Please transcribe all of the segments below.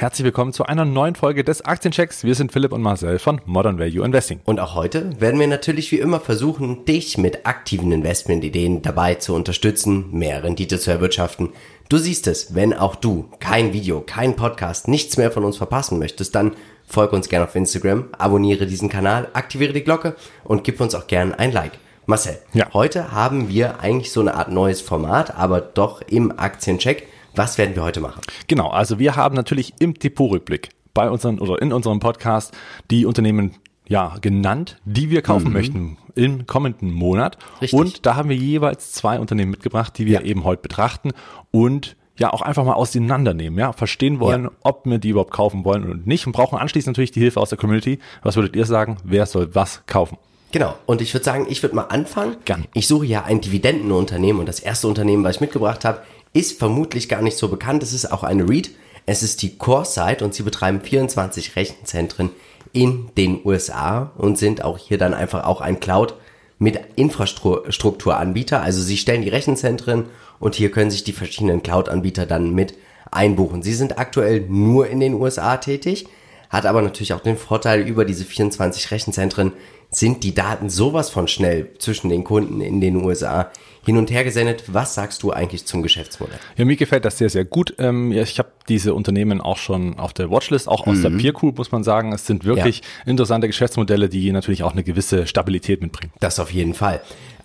Herzlich willkommen zu einer neuen Folge des Aktienchecks. Wir sind Philipp und Marcel von Modern Value Investing. Und auch heute werden wir natürlich wie immer versuchen, dich mit aktiven Investmentideen dabei zu unterstützen, mehr Rendite zu erwirtschaften. Du siehst es, wenn auch du kein Video, kein Podcast, nichts mehr von uns verpassen möchtest, dann folge uns gerne auf Instagram, abonniere diesen Kanal, aktiviere die Glocke und gib uns auch gerne ein Like. Marcel, Ja. heute haben wir eigentlich so eine Art neues Format, aber doch im Aktiencheck. Was werden wir heute machen? Genau, also wir haben natürlich im Depotrückblick bei unseren oder in unserem Podcast die Unternehmen ja genannt, die wir kaufen möchten im kommenden Monat. Richtig. Und da haben wir jeweils zwei Unternehmen mitgebracht, die wir Ja. eben heute betrachten und ja auch einfach mal auseinandernehmen, ja, verstehen wollen, Ja. ob wir die überhaupt kaufen wollen und nicht und brauchen anschließend natürlich die Hilfe aus der Community. Was würdet ihr sagen? Wer soll was kaufen? Genau. Und ich würde sagen, ich würde mal anfangen. Gern. Ich suche ja ein Dividendenunternehmen und das erste Unternehmen, was ich mitgebracht habe, ist vermutlich gar nicht so bekannt. Es ist auch eine REIT. Es ist die CoreSite und sie betreiben 24 Rechenzentren in den USA und sind auch hier dann einfach auch ein Cloud mit Infrastrukturanbieter. Also sie stellen die Rechenzentren und hier können sich die verschiedenen Cloud-Anbieter dann mit einbuchen. Sie sind aktuell nur in den USA tätig, hat aber natürlich auch den Vorteil, über diese 24 Rechenzentren sind die Daten sowas von schnell zwischen den Kunden in den USA hin und her gesendet. Was sagst du eigentlich zum Geschäftsmodell? Ja, mir gefällt das sehr, sehr gut. Ähm, ja, ich habe diese Unternehmen auch schon auf der Watchlist, auch aus der Peer Group, muss man sagen. Es sind wirklich interessante Geschäftsmodelle, die natürlich auch eine gewisse Stabilität mitbringen. Das auf jeden Fall.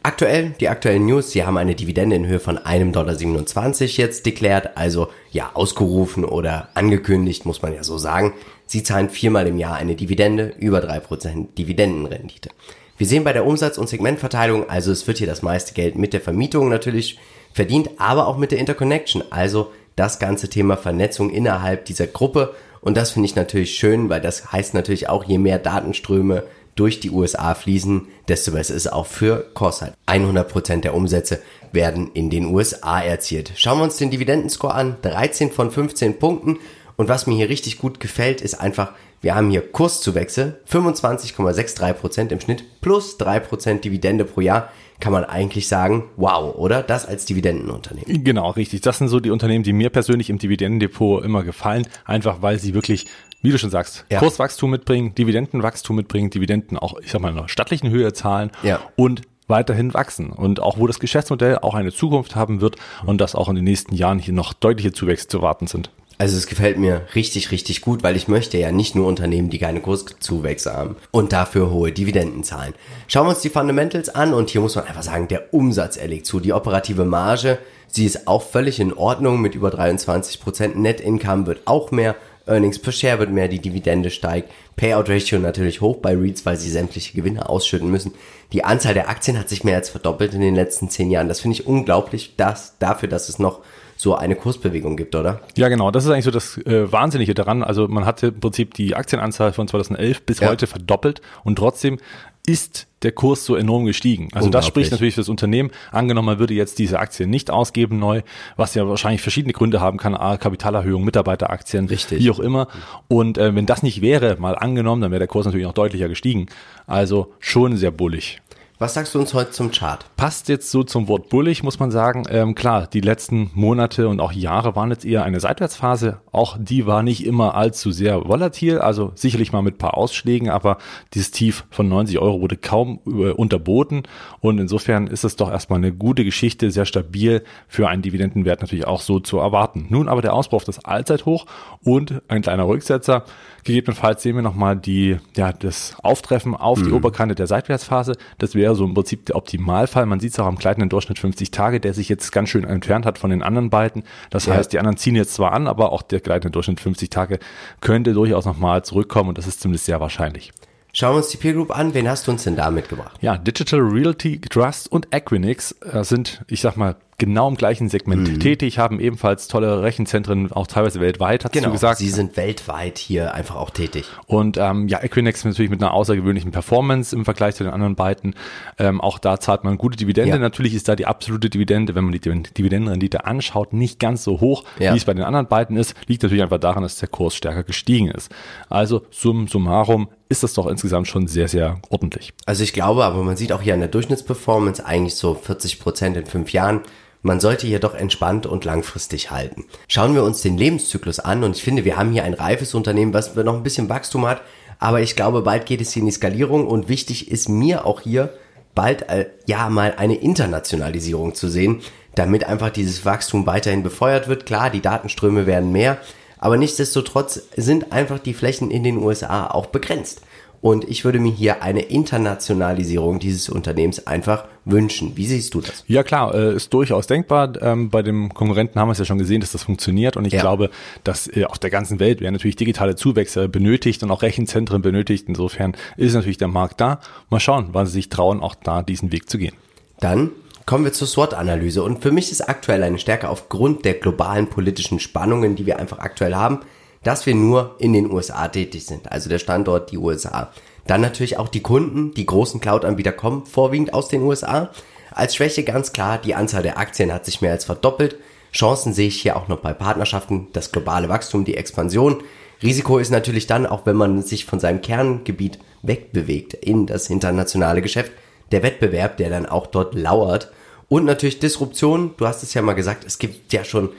Aktuell, die aktuellen News, sie haben eine Dividende in Höhe von 1,27 Dollar jetzt deklärt, also ja, ausgerufen oder angekündigt, muss man ja so sagen. Sie zahlen viermal im Jahr eine Dividende, über 3% Dividendenrendite. Wir sehen bei der Umsatz- und Segmentverteilung, also es wird hier das meiste Geld mit der Vermietung natürlich verdient, aber auch mit der Interconnection, also das ganze Thema Vernetzung innerhalb dieser Gruppe. Und das finde ich natürlich schön, weil das heißt natürlich auch, je mehr Datenströme durch die USA fließen, desto besser ist es auch für Corsair. 100% der Umsätze werden in den USA erzielt. Schauen wir uns den Dividendenscore an. 13 von 15 Punkten. Und was mir hier richtig gut gefällt, ist einfach, wir haben hier Kurszuwächse, 25,63% im Schnitt plus 3% Dividende pro Jahr. Kann man eigentlich sagen, wow, oder? Das als Dividendenunternehmen. Genau, richtig. Das sind so die Unternehmen, die mir persönlich im Dividendendepot immer gefallen, einfach weil sie wirklich, wie du schon sagst, Ja. Kurswachstum mitbringen, Dividendenwachstum mitbringen, Dividenden auch, ich sag mal, in einer stattlichen Höhe zahlen Ja. und weiterhin wachsen und auch wo das Geschäftsmodell auch eine Zukunft haben wird und dass auch in den nächsten Jahren hier noch deutliche Zuwächse zu warten sind. Also es gefällt mir richtig, richtig gut, weil ich möchte ja nicht nur Unternehmen, die keine Kurszuwächse haben und dafür hohe Dividenden zahlen. Schauen wir uns die Fundamentals an und hier muss man einfach sagen, der Umsatz erlegt zu. Die operative Marge, sie ist auch völlig in Ordnung mit über 23%. Net Income wird auch mehr, Earnings per Share wird mehr, die Dividende steigt. Payout Ratio natürlich hoch bei REITs, weil sie sämtliche Gewinne ausschütten müssen. Die Anzahl der Aktien hat sich mehr als verdoppelt in den letzten zehn Jahren. Das finde ich unglaublich, dass, dafür, dass es noch so eine Kursbewegung gibt, oder? Ja, genau. Das ist eigentlich so das äh, Wahnsinnige daran. Also man hatte im Prinzip die Aktienanzahl von 2011 bis Ja. heute verdoppelt und trotzdem ist der Kurs so enorm gestiegen. Also das spricht natürlich für das Unternehmen. Angenommen, man würde jetzt diese Aktien nicht ausgeben neu, was ja wahrscheinlich verschiedene Gründe haben kann, A, Kapitalerhöhung, Mitarbeiteraktien, Richtig. wie auch immer. Und äh, wenn das nicht wäre, mal angenommen, dann wäre der Kurs natürlich noch deutlicher gestiegen. Also schon sehr bullig. Was sagst du uns heute zum Chart? Passt jetzt so zum Wort bullig, muss man sagen. Ähm, klar, die letzten Monate und auch Jahre waren jetzt eher eine Seitwärtsphase. Auch die war nicht immer allzu sehr volatil, also sicherlich mal mit ein paar Ausschlägen, aber dieses Tief von 90 Euro wurde kaum äh, unterboten. Und insofern ist es doch erstmal eine gute Geschichte, sehr stabil für einen Dividendenwert natürlich auch so zu erwarten. Nun aber der Ausbau auf das Allzeithoch und ein kleiner Rücksetzer. Gegebenenfalls sehen wir nochmal die, ja, das Auftreffen auf die Oberkante der Seitwärtsphase. Das wäre so im Prinzip der Optimalfall. Man sieht es auch am gleitenden Durchschnitt 50 Tage, der sich jetzt ganz schön entfernt hat von den anderen beiden. Das Ja. heißt, die anderen ziehen jetzt zwar an, aber auch der gleitende Durchschnitt 50 Tage könnte durchaus nochmal zurückkommen und das ist zumindest sehr wahrscheinlich. Schauen wir uns die Peer Group an. Wen hast du uns denn da mitgebracht? Ja, Digital Realty Trust und Equinix äh, sind, ich sag mal, genau im gleichen Segment mhm. tätig, haben ebenfalls tolle Rechenzentren, auch teilweise weltweit, hast genau, du gesagt. Sie sind weltweit hier einfach auch tätig. Und ähm, ja, Equinix natürlich mit einer außergewöhnlichen Performance im Vergleich zu den anderen beiden. Ähm, auch da zahlt man gute Dividende. Ja. Natürlich ist da die absolute Dividende, wenn man die Dividendenrendite anschaut, nicht ganz so hoch, ja. wie es bei den anderen beiden ist. Liegt natürlich einfach daran, dass der Kurs stärker gestiegen ist. Also sum summarum ist das doch insgesamt schon sehr, sehr ordentlich. Also ich glaube, aber man sieht auch hier an der Durchschnittsperformance eigentlich so 40 Prozent in fünf Jahren. Man sollte hier doch entspannt und langfristig halten. Schauen wir uns den Lebenszyklus an und ich finde, wir haben hier ein reifes Unternehmen, was noch ein bisschen Wachstum hat, aber ich glaube, bald geht es hier in die Skalierung und wichtig ist mir auch hier bald äh, ja mal eine Internationalisierung zu sehen, damit einfach dieses Wachstum weiterhin befeuert wird. Klar, die Datenströme werden mehr, aber nichtsdestotrotz sind einfach die Flächen in den USA auch begrenzt. Und ich würde mir hier eine Internationalisierung dieses Unternehmens einfach wünschen. Wie siehst du das? Ja klar, äh, ist durchaus denkbar. Ähm, bei dem Konkurrenten haben wir es ja schon gesehen, dass das funktioniert. Und ich ja. glaube, dass äh, auf der ganzen Welt werden natürlich digitale Zuwächse benötigt und auch Rechenzentren benötigt. Insofern ist natürlich der Markt da. Mal schauen, wann sie sich trauen, auch da diesen Weg zu gehen. Dann Kommen wir zur SWOT-Analyse. Und für mich ist aktuell eine Stärke aufgrund der globalen politischen Spannungen, die wir einfach aktuell haben, dass wir nur in den USA tätig sind. Also der Standort die USA. Dann natürlich auch die Kunden, die großen Cloud-Anbieter kommen vorwiegend aus den USA. Als Schwäche ganz klar, die Anzahl der Aktien hat sich mehr als verdoppelt. Chancen sehe ich hier auch noch bei Partnerschaften, das globale Wachstum, die Expansion. Risiko ist natürlich dann, auch wenn man sich von seinem Kerngebiet wegbewegt in das internationale Geschäft, der Wettbewerb, der dann auch dort lauert. Und natürlich Disruption. Du hast es ja mal gesagt, es gibt ja schon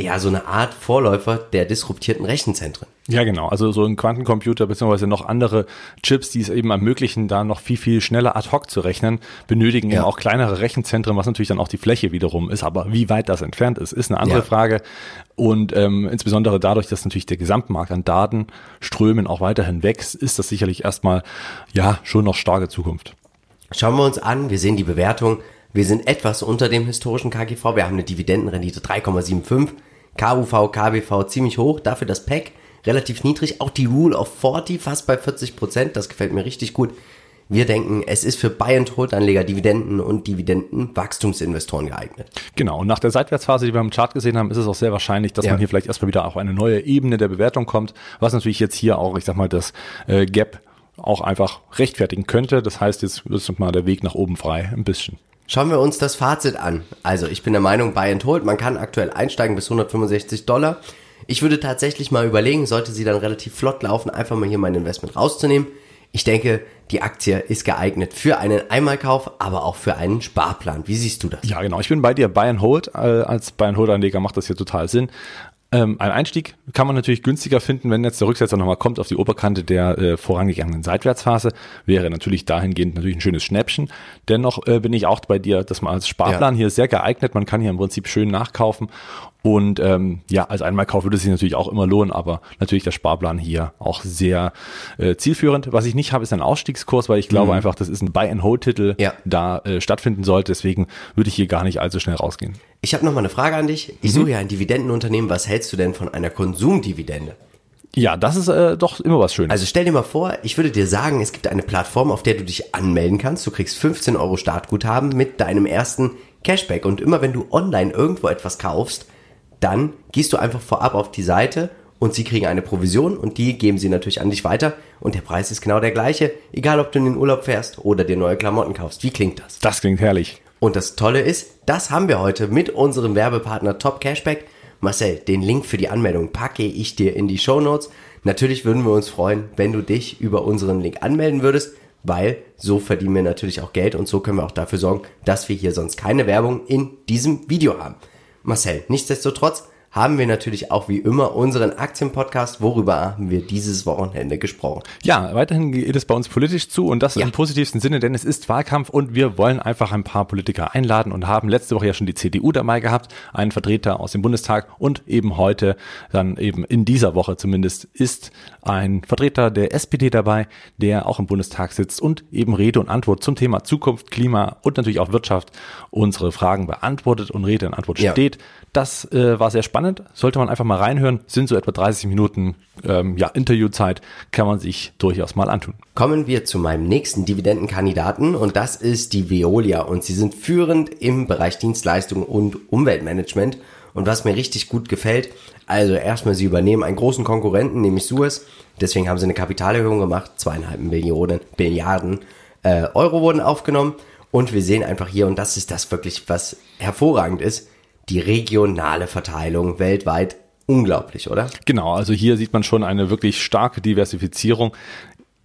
ja so eine Art Vorläufer der disruptierten Rechenzentren. Ja, genau. Also so ein Quantencomputer beziehungsweise noch andere Chips, die es eben ermöglichen, da noch viel, viel schneller ad hoc zu rechnen, benötigen ja. eben auch kleinere Rechenzentren, was natürlich dann auch die Fläche wiederum ist. Aber wie weit das entfernt ist, ist eine andere ja. Frage. Und ähm, insbesondere dadurch, dass natürlich der Gesamtmarkt an Datenströmen auch weiterhin wächst, ist das sicherlich erstmal ja schon noch starke Zukunft. Schauen wir uns an, wir sehen die Bewertung. Wir sind etwas unter dem historischen KGV. Wir haben eine Dividendenrendite 3,75. KUV, KBV ziemlich hoch. Dafür das PEC relativ niedrig. Auch die Rule of 40 fast bei 40 Prozent. Das gefällt mir richtig gut. Wir denken, es ist für Buy-and-Hold-Anleger, Dividenden und Dividenden-Wachstumsinvestoren geeignet. Genau. Und nach der Seitwärtsphase, die wir im Chart gesehen haben, ist es auch sehr wahrscheinlich, dass ja. man hier vielleicht erstmal wieder auf eine neue Ebene der Bewertung kommt, was natürlich jetzt hier auch, ich sag mal, das äh, Gap auch einfach rechtfertigen könnte. Das heißt, jetzt ist mal der Weg nach oben frei, ein bisschen. Schauen wir uns das Fazit an. Also ich bin der Meinung, Buy and Hold, man kann aktuell einsteigen bis 165 Dollar. Ich würde tatsächlich mal überlegen, sollte sie dann relativ flott laufen, einfach mal hier mein Investment rauszunehmen. Ich denke, die Aktie ist geeignet für einen Einmalkauf, aber auch für einen Sparplan. Wie siehst du das? Ja, genau. Ich bin bei dir. Buy and Hold. Äh, als Buy and Hold Anleger macht das hier total Sinn. Ähm, ein Einstieg kann man natürlich günstiger finden, wenn jetzt der Rücksetzer nochmal kommt auf die Oberkante der äh, vorangegangenen Seitwärtsphase. Wäre natürlich dahingehend natürlich ein schönes Schnäppchen. Dennoch äh, bin ich auch bei dir, dass man als Sparplan ja. hier sehr geeignet. Man kann hier im Prinzip schön nachkaufen und ähm, ja, als Einmalkauf würde es sich natürlich auch immer lohnen, aber natürlich der Sparplan hier auch sehr äh, zielführend. Was ich nicht habe, ist ein Ausstiegskurs, weil ich glaube mhm. einfach, das ist ein Buy-and-Hold-Titel, ja. da äh, stattfinden sollte. Deswegen würde ich hier gar nicht allzu schnell rausgehen. Ich habe noch mal eine Frage an dich. Ich mhm. suche ja ein Dividendenunternehmen. Was hältst du denn von einer Konsumdividende? Ja, das ist äh, doch immer was Schönes. Also stell dir mal vor, ich würde dir sagen, es gibt eine Plattform, auf der du dich anmelden kannst. Du kriegst 15 Euro Startguthaben mit deinem ersten Cashback. Und immer wenn du online irgendwo etwas kaufst, dann gehst du einfach vorab auf die Seite und sie kriegen eine Provision und die geben sie natürlich an dich weiter und der Preis ist genau der gleiche, egal ob du in den Urlaub fährst oder dir neue Klamotten kaufst. Wie klingt das? Das klingt herrlich. Und das Tolle ist, das haben wir heute mit unserem Werbepartner Top Cashback. Marcel, den Link für die Anmeldung packe ich dir in die Show Notes. Natürlich würden wir uns freuen, wenn du dich über unseren Link anmelden würdest, weil so verdienen wir natürlich auch Geld und so können wir auch dafür sorgen, dass wir hier sonst keine Werbung in diesem Video haben. Marcel, nichtsdestotrotz haben wir natürlich auch wie immer unseren Aktienpodcast. Worüber haben wir dieses Wochenende gesprochen? Ja, weiterhin geht es bei uns politisch zu und das ja. im positivsten Sinne, denn es ist Wahlkampf und wir wollen einfach ein paar Politiker einladen und haben letzte Woche ja schon die CDU dabei gehabt, einen Vertreter aus dem Bundestag und eben heute, dann eben in dieser Woche zumindest, ist ein Vertreter der SPD dabei, der auch im Bundestag sitzt und eben Rede und Antwort zum Thema Zukunft, Klima und natürlich auch Wirtschaft unsere Fragen beantwortet und Rede und Antwort steht. Ja. Das äh, war sehr spannend spannend, sollte man einfach mal reinhören. Sind so etwa 30 Minuten ähm, ja, Interviewzeit, kann man sich durchaus mal antun. Kommen wir zu meinem nächsten Dividendenkandidaten und das ist die Veolia und sie sind führend im Bereich Dienstleistungen und Umweltmanagement und was mir richtig gut gefällt, also erstmal sie übernehmen einen großen Konkurrenten, nämlich Suez, deswegen haben sie eine Kapitalerhöhung gemacht, zweieinhalb Millionen, Milliarden äh, Euro wurden aufgenommen und wir sehen einfach hier, und das ist das wirklich, was hervorragend ist, die regionale Verteilung weltweit unglaublich, oder? Genau, also hier sieht man schon eine wirklich starke Diversifizierung.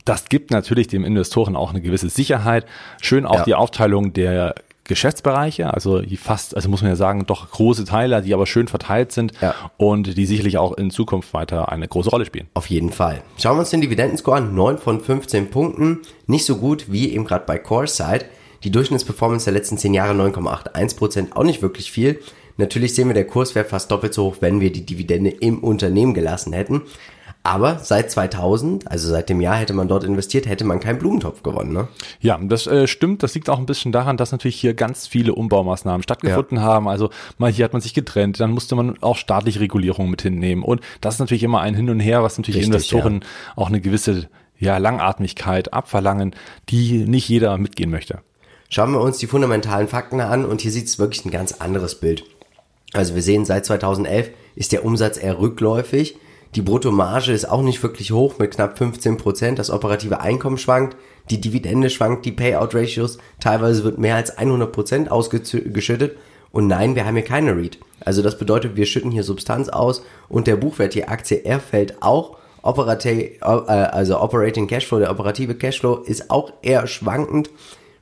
Das gibt natürlich dem Investoren auch eine gewisse Sicherheit. Schön auch ja. die Aufteilung der Geschäftsbereiche, also die fast, also muss man ja sagen, doch große Teile, die aber schön verteilt sind ja. und die sicherlich auch in Zukunft weiter eine große Rolle spielen. Auf jeden Fall. Schauen wir uns den Dividendenscore an, 9 von 15 Punkten, nicht so gut wie eben gerade bei CoreSide. Die Durchschnittsperformance der letzten 10 Jahre 9,81%, auch nicht wirklich viel. Natürlich sehen wir, der Kurs wäre fast doppelt so hoch, wenn wir die Dividende im Unternehmen gelassen hätten. Aber seit 2000, also seit dem Jahr hätte man dort investiert, hätte man keinen Blumentopf gewonnen. Ne? Ja, das äh, stimmt. Das liegt auch ein bisschen daran, dass natürlich hier ganz viele Umbaumaßnahmen stattgefunden ja. haben. Also mal hier hat man sich getrennt, dann musste man auch staatliche Regulierungen mit hinnehmen. Und das ist natürlich immer ein Hin und Her, was natürlich Richtig, Investoren ja. auch eine gewisse ja, Langatmigkeit abverlangen, die nicht jeder mitgehen möchte. Schauen wir uns die fundamentalen Fakten an und hier sieht es wirklich ein ganz anderes Bild. Also wir sehen, seit 2011 ist der Umsatz eher rückläufig. Die Bruttomarge ist auch nicht wirklich hoch mit knapp 15 Prozent. Das operative Einkommen schwankt, die Dividende schwankt, die Payout-Ratios, teilweise wird mehr als 100 Prozent ausgeschüttet. Und nein, wir haben hier keine REIT. Also das bedeutet, wir schütten hier Substanz aus und der Buchwert der Aktie, er fällt auch. Operating, äh, also Operating Cashflow, der operative Cashflow ist auch eher schwankend.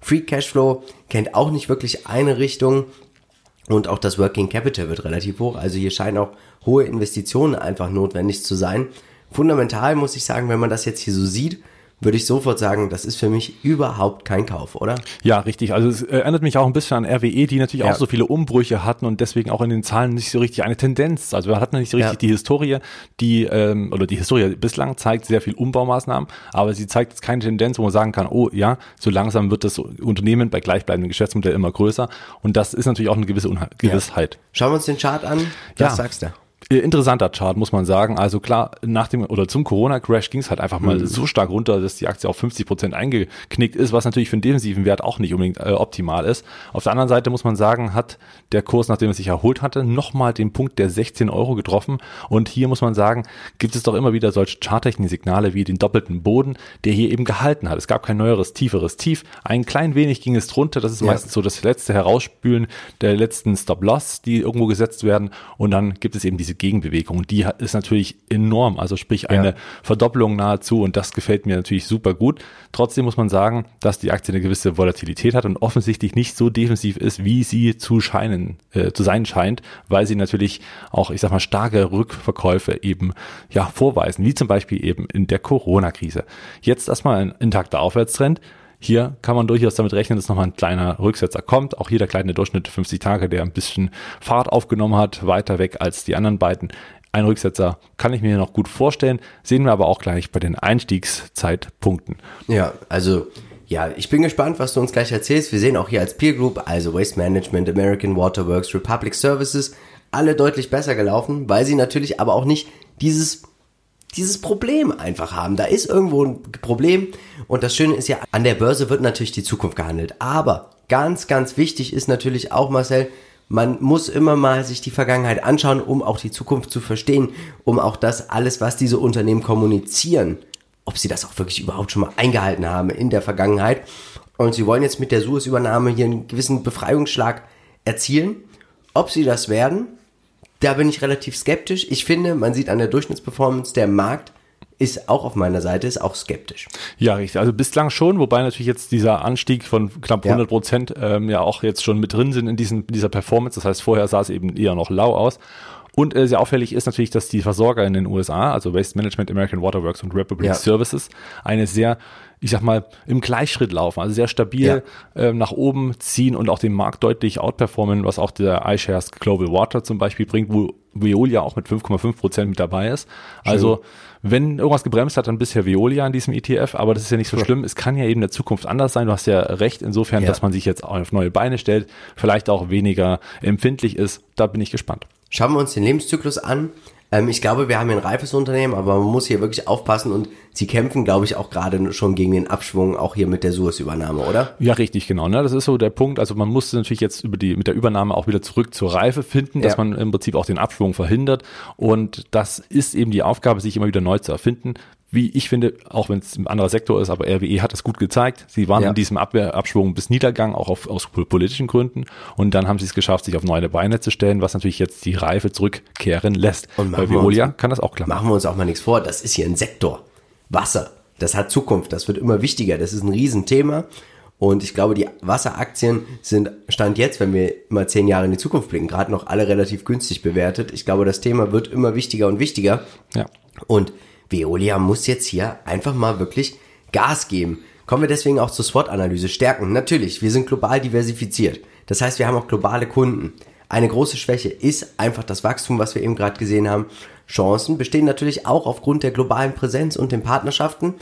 Free Cashflow kennt auch nicht wirklich eine Richtung. Und auch das Working Capital wird relativ hoch. Also hier scheinen auch hohe Investitionen einfach notwendig zu sein. Fundamental muss ich sagen, wenn man das jetzt hier so sieht, würde ich sofort sagen, das ist für mich überhaupt kein Kauf, oder? Ja, richtig. Also es erinnert mich auch ein bisschen an RWE, die natürlich ja. auch so viele Umbrüche hatten und deswegen auch in den Zahlen nicht so richtig eine Tendenz. Also wir hatten nicht so richtig ja. die Historie, die ähm, oder die Historie bislang zeigt sehr viel Umbaumaßnahmen, aber sie zeigt jetzt keine Tendenz, wo man sagen kann, oh ja, so langsam wird das Unternehmen bei gleichbleibendem Geschäftsmodell immer größer und das ist natürlich auch eine gewisse Unha Gewissheit. Ja. Schauen wir uns den Chart an. Was sagst du? Äh, interessanter Chart, muss man sagen. Also klar, nach dem oder zum Corona-Crash ging es halt einfach mal mhm. so stark runter, dass die Aktie auf 50 Prozent eingeknickt ist, was natürlich für einen defensiven Wert auch nicht unbedingt äh, optimal ist. Auf der anderen Seite muss man sagen, hat der Kurs, nachdem es sich erholt hatte, nochmal den Punkt der 16 Euro getroffen. Und hier muss man sagen, gibt es doch immer wieder solche charttechnischen Signale wie den doppelten Boden, der hier eben gehalten hat. Es gab kein neueres, tieferes Tief. Ein klein wenig ging es drunter. Das ist ja. meistens so das letzte Herausspülen der letzten Stop-Loss, die irgendwo gesetzt werden. Und dann gibt es eben diese Gegenbewegung. Die ist natürlich enorm, also sprich eine ja. Verdopplung nahezu und das gefällt mir natürlich super gut. Trotzdem muss man sagen, dass die Aktie eine gewisse Volatilität hat und offensichtlich nicht so defensiv ist, wie sie zu scheinen, äh, zu sein scheint, weil sie natürlich auch, ich sag mal, starke Rückverkäufe eben ja vorweisen, wie zum Beispiel eben in der Corona-Krise. Jetzt erstmal ein intakter Aufwärtstrend. Hier kann man durchaus damit rechnen, dass nochmal ein kleiner Rücksetzer kommt. Auch hier der kleine Durchschnitt 50 Tage, der ein bisschen Fahrt aufgenommen hat, weiter weg als die anderen beiden. Ein Rücksetzer kann ich mir noch gut vorstellen, sehen wir aber auch gleich bei den Einstiegszeitpunkten. Ja, also ja, ich bin gespannt, was du uns gleich erzählst. Wir sehen auch hier als Peer Group, also Waste Management, American Waterworks, Republic Services, alle deutlich besser gelaufen, weil sie natürlich aber auch nicht dieses dieses Problem einfach haben. Da ist irgendwo ein Problem und das Schöne ist ja, an der Börse wird natürlich die Zukunft gehandelt. Aber ganz, ganz wichtig ist natürlich auch, Marcel, man muss immer mal sich die Vergangenheit anschauen, um auch die Zukunft zu verstehen, um auch das alles, was diese Unternehmen kommunizieren, ob sie das auch wirklich überhaupt schon mal eingehalten haben in der Vergangenheit. Und sie wollen jetzt mit der Suez-Übernahme hier einen gewissen Befreiungsschlag erzielen. Ob sie das werden, da bin ich relativ skeptisch. Ich finde, man sieht an der Durchschnittsperformance, der Markt ist auch auf meiner Seite, ist auch skeptisch. Ja, richtig. Also bislang schon, wobei natürlich jetzt dieser Anstieg von knapp 100 Prozent ja. Ähm, ja auch jetzt schon mit drin sind in diesen, dieser Performance. Das heißt, vorher sah es eben eher noch lau aus. Und äh, sehr auffällig ist natürlich, dass die Versorger in den USA, also Waste Management, American Waterworks und Republic ja. Services, eine sehr ich sag mal, im Gleichschritt laufen, also sehr stabil ja. ähm, nach oben ziehen und auch den Markt deutlich outperformen, was auch der iShares Global Water zum Beispiel bringt, wo Veolia auch mit 5,5 Prozent mit dabei ist. Schön. Also wenn irgendwas gebremst hat, dann bisher Veolia in diesem ETF, aber das ist ja nicht so ja. schlimm. Es kann ja eben in der Zukunft anders sein. Du hast ja recht insofern, ja. dass man sich jetzt auf neue Beine stellt, vielleicht auch weniger empfindlich ist. Da bin ich gespannt. Schauen wir uns den Lebenszyklus an. Ähm, ich glaube, wir haben hier ein reifes Unternehmen, aber man muss hier wirklich aufpassen und sie kämpfen, glaube ich, auch gerade schon gegen den Abschwung, auch hier mit der Suez-Übernahme, oder? Ja, richtig, genau. Ne? Das ist so der Punkt. Also man musste natürlich jetzt über die, mit der Übernahme auch wieder zurück zur Reife finden, dass Ja. man im Prinzip auch den Abschwung verhindert. Und das ist eben die Aufgabe, sich immer wieder neu zu erfinden. Wie ich finde, auch wenn es ein anderer Sektor ist, aber RWE hat das gut gezeigt. Sie waren Ja. in diesem Abwehrabschwung bis Niedergang, auch auf, aus politischen Gründen. Und dann haben sie es geschafft, sich auf neue Beine zu stellen, was natürlich jetzt die Reife zurückkehren lässt. Und Bei wir uns- Veolia kann das auch klappen. Machen wir uns auch mal nichts vor, das ist hier ein Sektor. Wasser, das hat Zukunft, das wird immer wichtiger, das ist ein Riesenthema. Und ich glaube, die Wasseraktien sind, Stand jetzt, wenn wir immer zehn Jahre in die Zukunft blicken, gerade noch alle relativ günstig bewertet. Ich glaube, das Thema wird immer wichtiger und wichtiger. Ja. Und Veolia muss jetzt hier einfach mal wirklich Gas geben. Kommen wir deswegen auch zur SWOT-Analyse. Stärken, natürlich, wir sind global diversifiziert. Das heißt, wir haben auch globale Kunden. Eine große Schwäche ist einfach das Wachstum, was wir eben gerade gesehen haben. Chancen bestehen natürlich auch aufgrund der globalen Präsenz und den Partnerschaften.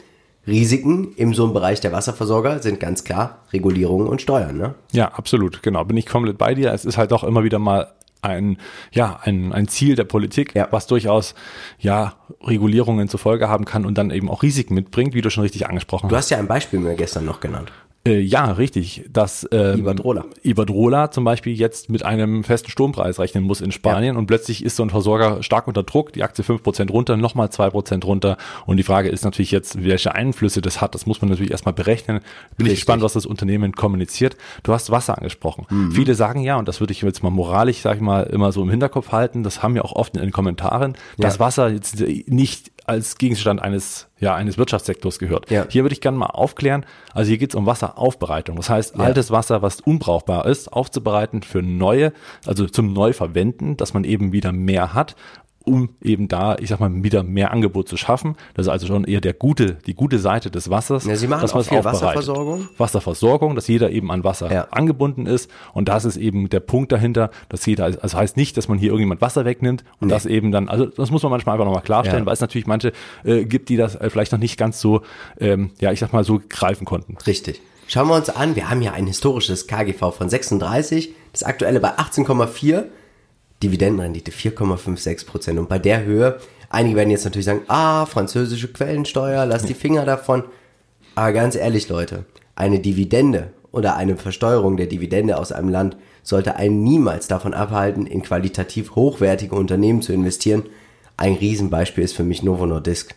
Risiken im so einem Bereich der Wasserversorger sind ganz klar Regulierungen und Steuern. Ne? Ja, absolut, genau. Bin ich komplett bei dir. Es ist halt doch immer wieder mal ein, ja, ein, ein Ziel der Politik, Ja. was durchaus, ja, Regulierungen zur Folge haben kann und dann eben auch Risiken mitbringt, wie du schon richtig angesprochen Du hast. hast ja ein Beispiel mir gestern noch genannt. Äh, ja, richtig. Dass ähm, Iberdrola. Iberdrola zum Beispiel jetzt mit einem festen Strompreis rechnen muss in Spanien und plötzlich ist so ein Versorger stark unter Druck, die Aktie 5% runter, nochmal 2% runter und die Frage ist natürlich jetzt, welche Einflüsse das hat, das muss man natürlich erstmal berechnen. Bin ich Richtig. gespannt, was das Unternehmen kommuniziert. Du hast Wasser angesprochen. Viele sagen ja, und das würde ich jetzt mal moralisch, sag ich mal, immer so im Hinterkopf halten, das haben wir auch oft in den Kommentaren, dass Ja. Wasser jetzt nicht als Gegenstand eines, ja, eines Wirtschaftssektors gehört. Ja. Hier würde ich gerne mal aufklären. Also hier geht es um Wasseraufbereitung. Das heißt, altes Wasser, was unbrauchbar ist, aufzubereiten für neue, also zum Neuverwenden, dass man eben wieder mehr hat, um eben da, ich sag mal, wieder mehr Angebot zu schaffen. Das ist also schon eher der gute, die gute Seite des Wassers. Ja, Sie machen dass auch viel. Wasserversorgung. Wasserversorgung, dass jeder eben an Wasser Ja. angebunden ist. Und das ist eben der Punkt dahinter, dass jeder, also heißt nicht, dass man hier irgendjemand Wasser wegnimmt und das eben dann, also das muss man manchmal einfach nochmal klarstellen, Ja. weil es natürlich manche äh, gibt, die das äh, vielleicht noch nicht ganz so, ähm, ja, ich sag mal so greifen konnten. Richtig. Schauen wir uns an, wir haben hier ein historisches KGV von 36, das aktuelle bei 18,4, Dividendenrendite 4,56 Prozent. Und bei der Höhe, einige werden jetzt natürlich sagen, ah, französische Quellensteuer, lass die Finger davon. Aber ganz ehrlich, Leute, eine Dividende oder eine Versteuerung der Dividende aus einem Land sollte einen niemals davon abhalten, in qualitativ hochwertige Unternehmen zu investieren. Ein Riesenbeispiel ist für mich Novo Nordisk.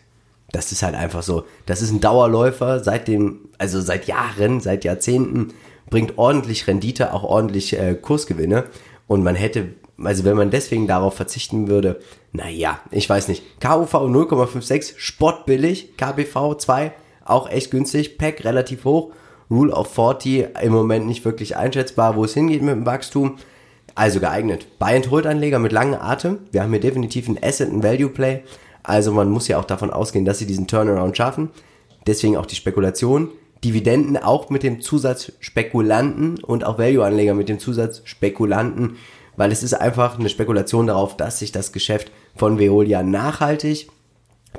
Das ist halt einfach so. Das ist ein Dauerläufer seit dem, also seit Jahren, seit Jahrzehnten, bringt ordentlich Rendite, auch ordentlich äh, Kursgewinne. Und man hätte, also wenn man deswegen darauf verzichten würde, naja, ich weiß nicht. KUV 0,56, spottbillig, KBV 2, auch echt günstig, PEC relativ hoch, Rule of 40 im Moment nicht wirklich einschätzbar, wo es hingeht mit dem Wachstum. Also geeignet. Buy-and-Hold-Anleger mit langem Atem. Wir haben hier definitiv ein Asset, ein Value-Play. Also man muss ja auch davon ausgehen, dass sie diesen Turnaround schaffen. Deswegen auch die Spekulation. Dividenden auch mit dem Zusatz Spekulanten und auch Value-Anleger mit dem Zusatz Spekulanten, weil es ist einfach eine Spekulation darauf, dass sich das Geschäft von Veolia nachhaltig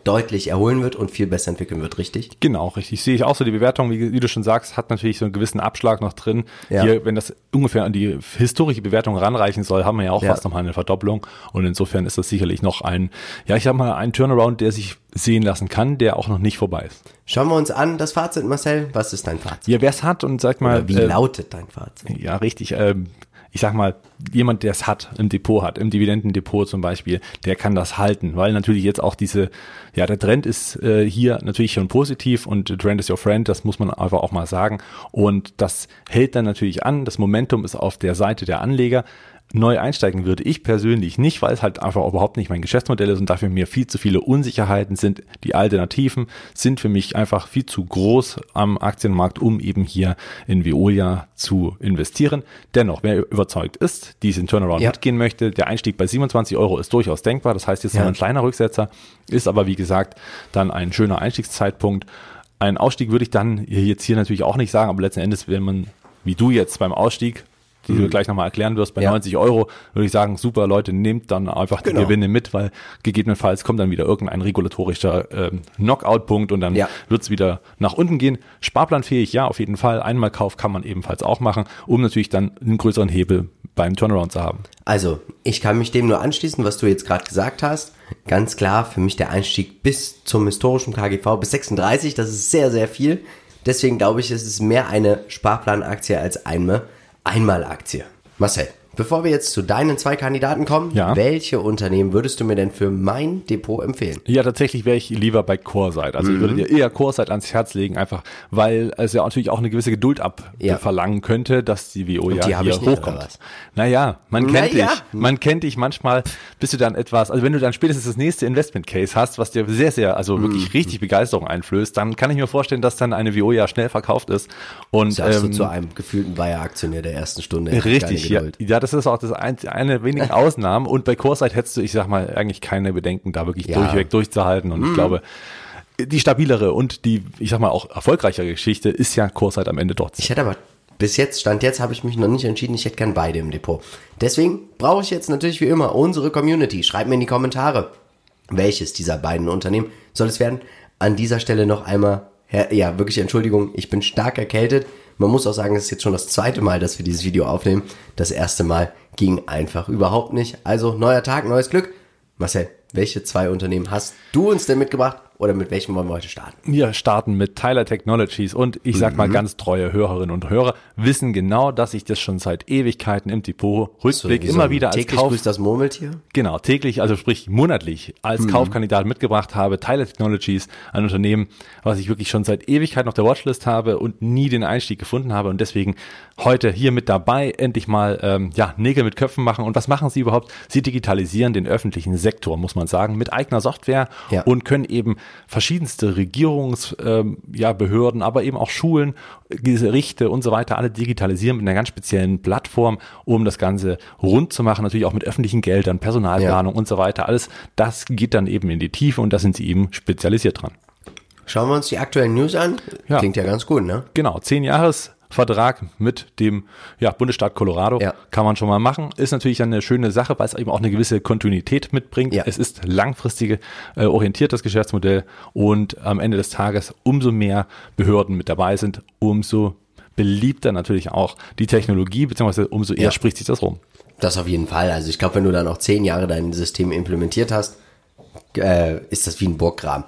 deutlich erholen wird und viel besser entwickeln wird, richtig? Genau, richtig. Sehe ich auch so. Die Bewertung, wie, wie du schon sagst, hat natürlich so einen gewissen Abschlag noch drin. Ja. Hier, wenn das ungefähr an die historische Bewertung ranreichen soll, haben wir ja auch Ja. fast nochmal eine Verdopplung. Und insofern ist das sicherlich noch ein, ja, ich sag mal, ein Turnaround, der sich sehen lassen kann, der auch noch nicht vorbei ist. Schauen wir uns an, das Fazit, Marcel. Was ist dein Fazit? Ja, wer es hat und sag mal, Oder wie äh, lautet dein Fazit? Ja, richtig. Ähm, ich sag mal, jemand, der es hat, im Depot hat, im Dividendendepot zum Beispiel, der kann das halten, weil natürlich jetzt auch diese, ja, der Trend ist äh, hier natürlich schon positiv und Trend is your friend, das muss man einfach auch mal sagen. Und das hält dann natürlich an. Das Momentum ist auf der Seite der Anleger. Neu einsteigen würde ich persönlich nicht, weil es halt einfach überhaupt nicht mein Geschäftsmodell ist und dafür mir viel zu viele Unsicherheiten sind. Die Alternativen sind für mich einfach viel zu groß am Aktienmarkt, um eben hier in Veolia zu investieren. Dennoch, wer überzeugt ist, diesen Turnaround Ja. mitgehen möchte, der Einstieg bei 27 Euro ist durchaus denkbar. Das heißt jetzt Ja. nur ein kleiner Rücksetzer, ist aber wie gesagt dann ein schöner Einstiegszeitpunkt. Ein Ausstieg würde ich dann jetzt hier natürlich auch nicht sagen, aber letzten Endes, wenn man, wie du jetzt beim Ausstieg die du gleich nochmal erklären wirst, bei Ja. 90 Euro, würde ich sagen, super Leute, nehmt dann einfach die Genau. Gewinne mit, weil gegebenenfalls kommt dann wieder irgendein regulatorischer ähm, Knockout-Punkt und dann Ja. wird's wieder nach unten gehen. Sparplanfähig, ja, auf jeden Fall. Einmalkauf kann man ebenfalls auch machen, um natürlich dann einen größeren Hebel beim Turnaround zu haben. Also, ich kann mich dem nur anschließen, was du jetzt gerade gesagt hast. Ganz klar, für mich der Einstieg bis zum historischen KGV, bis 36, das ist sehr, sehr viel. Deswegen glaube ich, es ist mehr eine Sparplanaktie als eine Einmalaktie. Marcel, bevor wir jetzt zu deinen zwei Kandidaten kommen, Ja. welche Unternehmen würdest du mir denn für mein Depot empfehlen? Ja, tatsächlich wäre ich lieber bei CoreSite. Also ich Mhm. würde dir eher CoreSite ans Herz legen, einfach weil es ja natürlich auch eine gewisse Geduld Ja. abverlangen könnte, dass die WO ja die hier ich hochkommt. Naja, man kennt Naja. dich. Man kennt dich manchmal, bist du dann etwas, also wenn du dann spätestens das nächste Investment Case hast, was dir sehr, sehr, also Mhm. wirklich richtig Begeisterung einflößt, dann kann ich mir vorstellen, dass dann eine WO ja schnell verkauft ist. Und Sagst du ähm, zu einem gefühlten Bayer-Aktionär der ersten Stunde. Ich Richtig, ja. Ja, das ist auch das ein, eine wenigen Ausnahmen. Und bei CoreSite hättest du, ich sag mal, eigentlich keine Bedenken, da wirklich Ja. Mhm. durchweg durchzuhalten. Und ich glaube, die stabilere und die, ich sag mal, auch erfolgreichere Geschichte ist ja CoreSite am Ende dort. Ich hätte aber bis jetzt, Stand jetzt, habe ich mich noch nicht entschieden, ich hätte gern beide im Depot. Deswegen brauche ich jetzt natürlich wie immer unsere Community. Schreibt mir in die Kommentare, welches dieser beiden Unternehmen soll es werden. An dieser Stelle noch einmal, ja, wirklich Entschuldigung, ich bin stark erkältet. Man muss auch sagen, es ist jetzt schon das zweite Mal, dass wir dieses Video aufnehmen. Das erste Mal ging einfach überhaupt nicht. Also, neuer Tag, neues Glück. Marcel, welche zwei Unternehmen hast du uns denn mitgebracht oder mit welchem wollen wir heute starten? Wir starten mit Tyler Technologies und ich sag Mhm. mal ganz treue Hörerinnen und Hörer wissen genau, dass ich das schon seit Ewigkeiten im Depot Rückblick so immer ein wieder als täglich Kauf grüßt das Murmeltier. Genau, täglich, also sprich monatlich Mhm. als Kaufkandidat mitgebracht habe. Tyler Technologies, ein Unternehmen, was ich wirklich schon seit Ewigkeit auf der Watchlist habe und nie den Einstieg gefunden habe und deswegen heute hier mit dabei, endlich mal ähm, ja, Nägel mit Köpfen machen. Und was machen sie überhaupt? Sie digitalisieren den öffentlichen Sektor, muss man sagen, mit eigener Software Ja. und können eben verschiedenste Regierungsbehörden, ähm, ja, aber eben auch Schulen, Gerichte und so weiter alle digitalisieren mit einer ganz speziellen Plattform, um das Ganze rund zu machen, natürlich auch mit öffentlichen Geldern, Personalplanung und so weiter. Alles das geht dann eben in die Tiefe und da sind sie eben spezialisiert dran. Schauen wir uns die aktuellen News an. Ja. Klingt ja ganz gut, ne? Genau, zehn Jahres Vertrag mit dem ja, Bundesstaat Colorado Ja. kann man schon mal machen. Ist natürlich eine schöne Sache, weil es eben auch eine gewisse Kontinuität mitbringt. Ja. Es ist langfristige äh, orientiert, das Geschäftsmodell. Und am Ende des Tages, umso mehr Behörden mit dabei sind, umso beliebter natürlich auch die Technologie, beziehungsweise umso eher Ja. spricht sich das rum. Das auf jeden Fall. Also ich glaube, wenn du dann auch zehn Jahre dein System implementiert hast, äh, ist das wie ein Burggraben.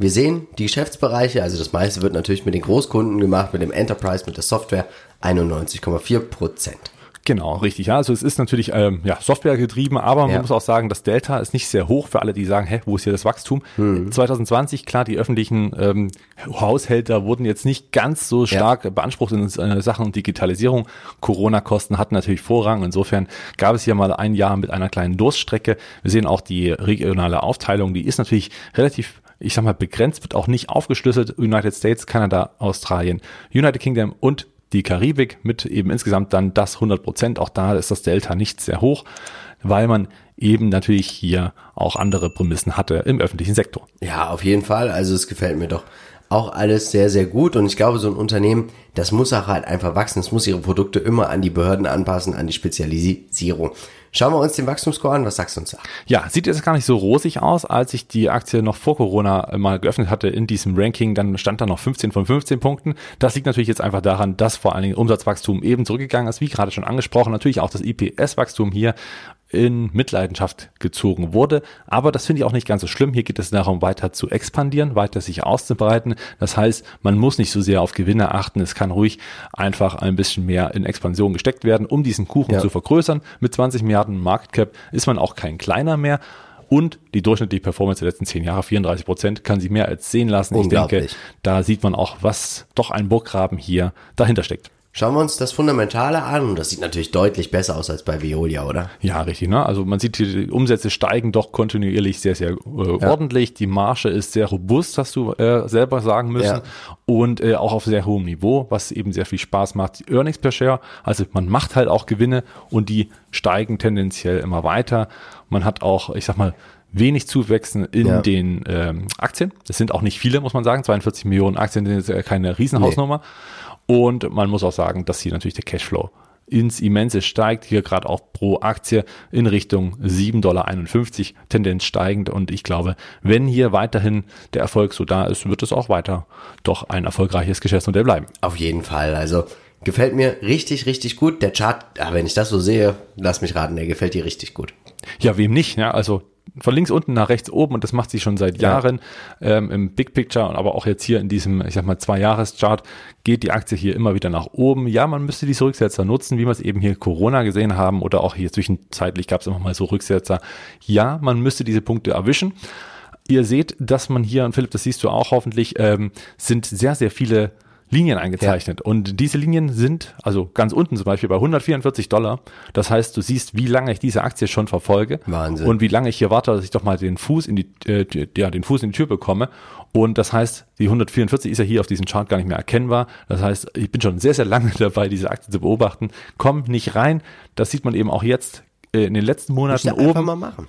Wir sehen die Geschäftsbereiche, also das meiste wird natürlich mit den Großkunden gemacht, mit dem Enterprise, mit der Software, 91,4 Prozent. Genau, richtig. Ja, also es ist natürlich ähm, ja, Software getrieben, aber man Ja. muss auch sagen, das Delta ist nicht sehr hoch für alle, die sagen, hä, wo ist hier das Wachstum? Hm. 2020, klar, die öffentlichen ähm, Haushälter wurden jetzt nicht ganz so stark beansprucht in äh, Sachen Digitalisierung. Corona-Kosten hatten natürlich Vorrang. Insofern gab es hier mal ein Jahr mit einer kleinen Durststrecke. Wir sehen auch die regionale Aufteilung, die ist natürlich relativ ich sag mal, begrenzt, wird auch nicht aufgeschlüsselt. United States, Kanada, Australien, United Kingdom und die Karibik mit eben insgesamt dann das 100 Prozent. Auch da ist das Delta nicht sehr hoch, weil man eben natürlich hier auch andere Prämissen hatte im öffentlichen Sektor. Ja, auf jeden Fall. Also es gefällt mir doch auch alles sehr, sehr gut. Und ich glaube, so ein Unternehmen, das muss auch halt einfach wachsen. Es muss ihre Produkte immer an die Behörden anpassen, an die Spezialisierung. Schauen wir uns den Wachstumsscore an. Was sagst du uns da? Ja, sieht jetzt gar nicht so rosig aus. Als ich die Aktie noch vor Corona mal geöffnet hatte in diesem Ranking, dann stand da noch 15 von 15 Punkten. Das liegt natürlich jetzt einfach daran, dass vor allen Dingen Umsatzwachstum eben zurückgegangen ist, wie gerade schon angesprochen. Natürlich auch das IPS-Wachstum hier in Mitleidenschaft gezogen wurde. Aber das finde ich auch nicht ganz so schlimm. Hier geht es darum, weiter zu expandieren, weiter sich auszubreiten. Das heißt, man muss nicht so sehr auf Gewinne achten. Es kann ruhig einfach ein bisschen mehr in Expansion gesteckt werden, um diesen Kuchen Ja. zu vergrößern. Mit 20 Milliarden Market Cap ist man auch kein kleiner mehr. Und die durchschnittliche Performance der letzten zehn Jahre, 34 Prozent, kann sich mehr als sehen lassen. Ich denke, da sieht man auch, was doch ein Burggraben hier dahinter steckt. Schauen wir uns das Fundamentale an. Und das sieht natürlich deutlich besser aus als bei Veolia, oder? Ja, richtig. Ne? Also man sieht, die Umsätze steigen doch kontinuierlich sehr, sehr äh, ordentlich. Die Marge ist sehr robust, hast du äh, selber sagen müssen. Ja. Und äh, auch auf sehr hohem Niveau, was eben sehr viel Spaß macht. Die Earnings per Share, also man macht halt auch Gewinne und die steigen tendenziell immer weiter. Man hat auch, ich sag mal, wenig Zuwächsen in Ja. den ähm, Aktien. Das sind auch nicht viele, muss man sagen. 42 Millionen Aktien sind jetzt keine Riesenhausnummer. Und man muss auch sagen, dass hier natürlich der Cashflow ins Immense steigt, hier gerade auch pro Aktie in Richtung 7,51 Dollar, Tendenz steigend und ich glaube, wenn hier weiterhin der Erfolg so da ist, wird es auch weiter doch ein erfolgreiches Geschäftsmodell bleiben. Auf jeden Fall, also gefällt mir richtig, richtig gut. Der Chart, ah, wenn ich das so sehe, lass mich raten, der gefällt dir richtig gut. Ja, wem nicht, ja, also von links unten nach rechts oben und das macht sie schon seit Jahren ja. ähm, im Big Picture, aber auch jetzt hier in diesem, ich sag mal, Zwei-Jahres-Chart geht die Aktie hier immer wieder nach oben. Ja, man müsste diese Rücksetzer nutzen, wie wir es eben hier Corona gesehen haben oder auch hier zwischenzeitlich gab es immer mal so Rücksetzer. Ja, man müsste diese Punkte erwischen. Ihr seht, dass man hier, und Philipp, das siehst du auch hoffentlich, ähm, sind sehr, sehr viele Linien eingezeichnet. Ja. Und diese Linien sind, also ganz unten zum Beispiel bei 144 Dollar. Das heißt, du siehst, wie lange ich diese Aktie schon verfolge. Wahnsinn. Und wie lange ich hier warte, dass ich doch mal den Fuß in die, äh, ja, den Fuß in die Tür bekomme. Und das heißt, die 144 ist ja hier auf diesem Chart gar nicht mehr erkennbar. Das heißt, ich bin schon sehr, sehr lange dabei, diese Aktie zu beobachten. Kommt nicht rein. Das sieht man eben auch jetzt äh, in den letzten Monaten oben. Mal machen.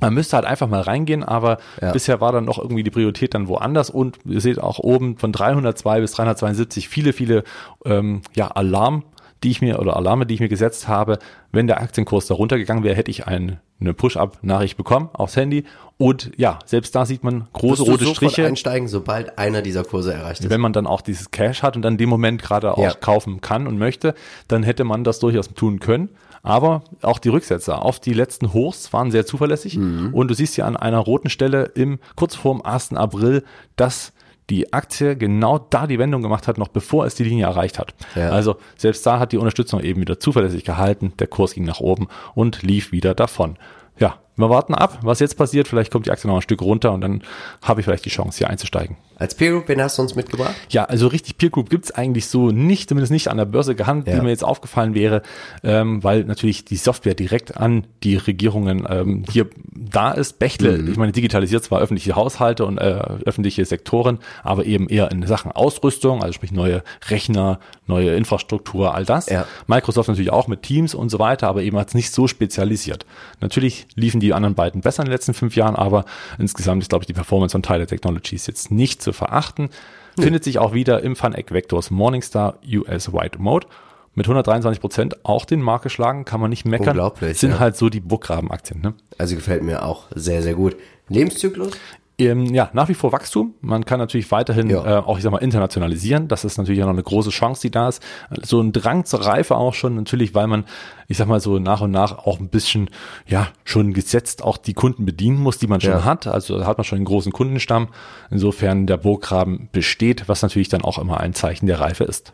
Man müsste halt einfach mal reingehen, aber ja. bisher war dann noch irgendwie die Priorität dann woanders und ihr seht auch oben von 302 bis 372 viele, viele ähm, ja, Alarm, die ich mir oder Alarme, die ich mir gesetzt habe. Wenn der Aktienkurs da runtergegangen wäre, hätte ich ein, eine Push-Up-Nachricht bekommen aufs Handy. Und ja, selbst da sieht man große rote Striche. einsteigen, sobald einer dieser Kurse erreicht ist. Wenn man dann auch dieses Cash hat und dann in dem Moment gerade auch ja. kaufen kann und möchte, dann hätte man das durchaus tun können. Aber auch die Rücksetzer auf die letzten Hochs waren sehr zuverlässig. Mhm. Und du siehst ja an einer roten Stelle im kurz vorm 1. April, dass die Aktie genau da die Wendung gemacht hat, noch bevor es die Linie erreicht hat. Ja. Also selbst da hat die Unterstützung eben wieder zuverlässig gehalten, der Kurs ging nach oben und lief wieder davon. Ja, wir warten ab, was jetzt passiert. Vielleicht kommt die Aktie noch ein Stück runter und dann habe ich vielleicht die Chance, hier einzusteigen. Als Peer Group, wen hast du uns mitgebracht? Ja, also richtig Peer Group gibt's eigentlich so nicht, zumindest nicht an der Börse gehandelt, ja. wie mir jetzt aufgefallen wäre, ähm, weil natürlich die Software direkt an die Regierungen ähm, hier da ist. Bechtle, mhm. ich meine, digitalisiert zwar öffentliche Haushalte und äh, öffentliche Sektoren, aber eben eher in Sachen Ausrüstung, also sprich neue Rechner, neue Infrastruktur, all das. Ja. Microsoft natürlich auch mit Teams und so weiter, aber eben als nicht so spezialisiert. Natürlich liefen die anderen beiden besser in den letzten fünf Jahren, aber insgesamt ist, glaube ich, die Performance von Tyler Technologies jetzt nicht so zu verachten. Ja. Findet sich auch wieder im FunEgg Vectors Morningstar US White Mode. Mit 123 Prozent auch den Markt geschlagen, kann man nicht meckern. Unglaublich. Sind ja. halt so die Burggraben-Aktien. Ne? Also gefällt mir auch sehr, sehr gut. Lebenszyklus? Ähm, ja, nach wie vor Wachstum. Man kann natürlich weiterhin ja. äh, auch, ich sag mal, internationalisieren. Das ist natürlich auch noch eine große Chance, die da ist. So ein Drang zur Reife auch schon, natürlich, weil man, ich sag mal so nach und nach auch ein bisschen, ja, schon gesetzt auch die Kunden bedienen muss, die man schon ja. hat. Also hat man schon einen großen Kundenstamm. Insofern der Burggraben besteht, was natürlich dann auch immer ein Zeichen der Reife ist.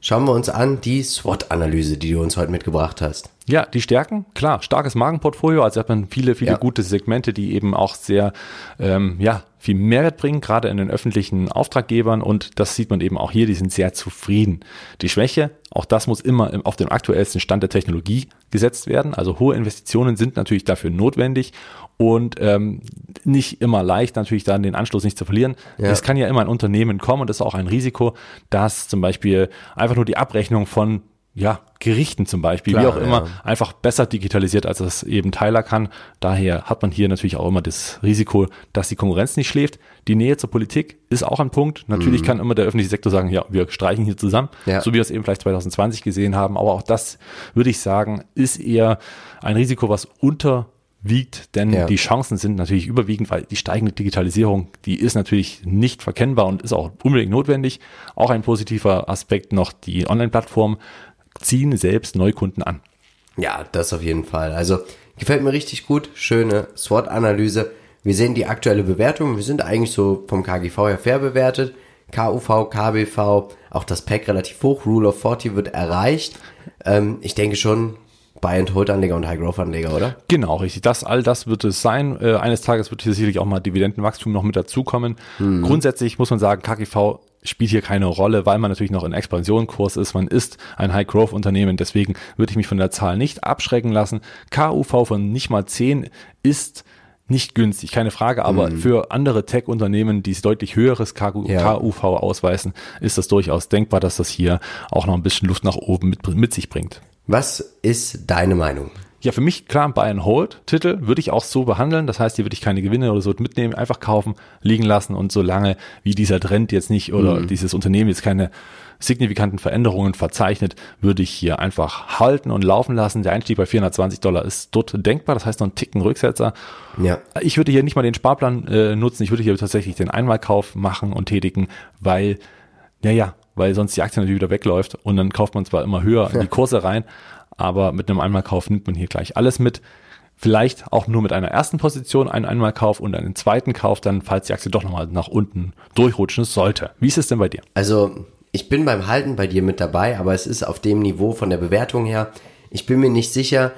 Schauen wir uns an die SWOT-Analyse, die du uns heute mitgebracht hast. Ja, die Stärken, klar, starkes Markenportfolio, also hat man viele, viele ja. gute Segmente, die eben auch sehr, ähm, ja, viel Mehrwert bringen, gerade in den öffentlichen Auftraggebern und das sieht man eben auch hier, die sind sehr zufrieden. Die Schwäche, auch das muss immer auf dem aktuellsten Stand der Technologie gesetzt werden, also hohe Investitionen sind natürlich dafür notwendig und ähm, nicht immer leicht, natürlich dann den Anschluss nicht zu verlieren. Ja. Es kann ja immer ein Unternehmen kommen und das ist auch ein Risiko, dass zum Beispiel einfach nur die Abrechnung von ja, Gerichten zum Beispiel, Klar, wie auch immer, ja. einfach besser digitalisiert, als es eben Tyler kann. Daher hat man hier natürlich auch immer das Risiko, dass die Konkurrenz nicht schläft. Die Nähe zur Politik ist auch ein Punkt. Natürlich mhm. kann immer der öffentliche Sektor sagen, ja, wir streichen hier zusammen, ja. so wie wir es eben vielleicht 2020 gesehen haben. Aber auch das, würde ich sagen, ist eher ein Risiko, was unter wiegt, denn ja. die Chancen sind natürlich überwiegend, weil die steigende Digitalisierung, die ist natürlich nicht verkennbar und ist auch unbedingt notwendig. Auch ein positiver Aspekt noch, die Online-Plattform ziehen selbst Neukunden an. Ja, das auf jeden Fall. Also gefällt mir richtig gut. Schöne SWOT-Analyse. Wir sehen die aktuelle Bewertung. Wir sind eigentlich so vom KGV her fair bewertet. KUV, KBV, auch das Pack relativ hoch. Rule of 40 wird erreicht. Ähm, ich denke schon, Buy-and-Hold-Anleger und High-Growth-Anleger, oder? Genau, richtig. Das, all das wird es sein. Äh, eines Tages wird hier sicherlich auch mal Dividendenwachstum noch mit dazukommen. Mhm. Grundsätzlich muss man sagen, KGV spielt hier keine Rolle, weil man natürlich noch in Expansionkurs ist. Man ist ein High-Growth-Unternehmen, deswegen würde ich mich von der Zahl nicht abschrecken lassen. KUV von nicht mal 10 ist nicht günstig, keine Frage, aber mhm. für andere Tech-Unternehmen, die deutlich höheres KUV ja. ausweisen, ist das durchaus denkbar, dass das hier auch noch ein bisschen Luft nach oben mit, mit sich bringt. Was ist deine Meinung? Ja, für mich klar, Buy and Hold Titel würde ich auch so behandeln. Das heißt, hier würde ich keine Gewinne oder so mitnehmen, einfach kaufen, liegen lassen und solange wie dieser Trend jetzt nicht oder mhm. dieses Unternehmen jetzt keine signifikanten Veränderungen verzeichnet, würde ich hier einfach halten und laufen lassen. Der Einstieg bei 420 Dollar ist dort denkbar, das heißt noch ein Ticken Rücksetzer. Ja. Ich würde hier nicht mal den Sparplan äh, nutzen, ich würde hier tatsächlich den Einmalkauf machen und tätigen, weil, naja, weil sonst die Aktie natürlich wieder wegläuft und dann kauft man zwar immer höher in die Kurse rein, aber mit einem Einmalkauf nimmt man hier gleich alles mit. Vielleicht auch nur mit einer ersten Position einen Einmalkauf und einen zweiten Kauf, dann falls die Aktie doch nochmal nach unten durchrutschen sollte. Wie ist es denn bei dir? Also ich bin beim Halten bei dir mit dabei, aber es ist auf dem Niveau von der Bewertung her. Ich bin mir nicht sicher.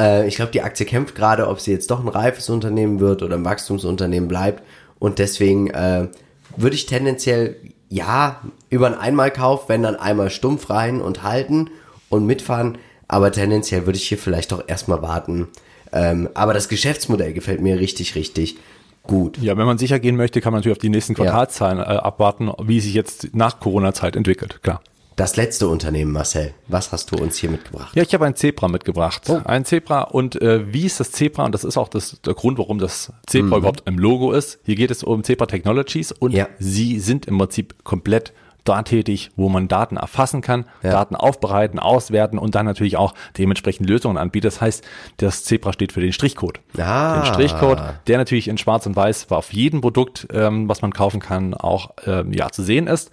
Äh, ich glaube, die Aktie kämpft gerade, ob sie jetzt doch ein reifes Unternehmen wird oder ein Wachstumsunternehmen bleibt. Und deswegen äh, würde ich tendenziell ja über einen Einmalkauf, wenn dann einmal stumpf rein und halten und mitfahren. Aber tendenziell würde ich hier vielleicht doch erstmal warten. Ähm, aber das Geschäftsmodell gefällt mir richtig, richtig gut. Ja, wenn man sicher gehen möchte, kann man natürlich auf die nächsten Quartalzahlen ja. äh, abwarten, wie sich jetzt nach Corona-Zeit entwickelt, klar. Das letzte Unternehmen, Marcel. Was hast du uns hier mitgebracht? Ja, ich habe ein Zebra mitgebracht. Oh. Ein Zebra und äh, wie ist das Zebra? Und das ist auch das, der Grund, warum das Zebra mhm. überhaupt im Logo ist. Hier geht es um Zebra Technologies und ja. sie sind im Prinzip komplett da tätig, wo man Daten erfassen kann, ja. Daten aufbereiten, auswerten und dann natürlich auch dementsprechend Lösungen anbietet. Das heißt, das Zebra steht für den Strichcode. Ah. Den Strichcode, der natürlich in Schwarz und Weiß auf jedem Produkt, ähm, was man kaufen kann, auch ähm, ja zu sehen ist.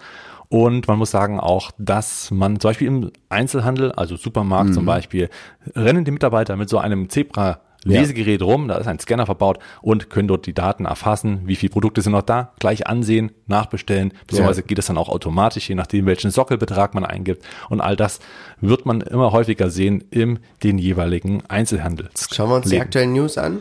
Und man muss sagen auch, dass man zum Beispiel im Einzelhandel, also Supermarkt mhm. zum Beispiel, rennen die Mitarbeiter mit so einem Zebra Lesegerät rum, da ist ein Scanner verbaut und können dort die Daten erfassen, wie viele Produkte sind noch da, gleich ansehen, nachbestellen, beziehungsweise geht es dann auch automatisch, je nachdem, welchen Sockelbetrag man eingibt. Und all das wird man immer häufiger sehen im den jeweiligen Einzelhandel. Schauen wir uns die aktuellen News an.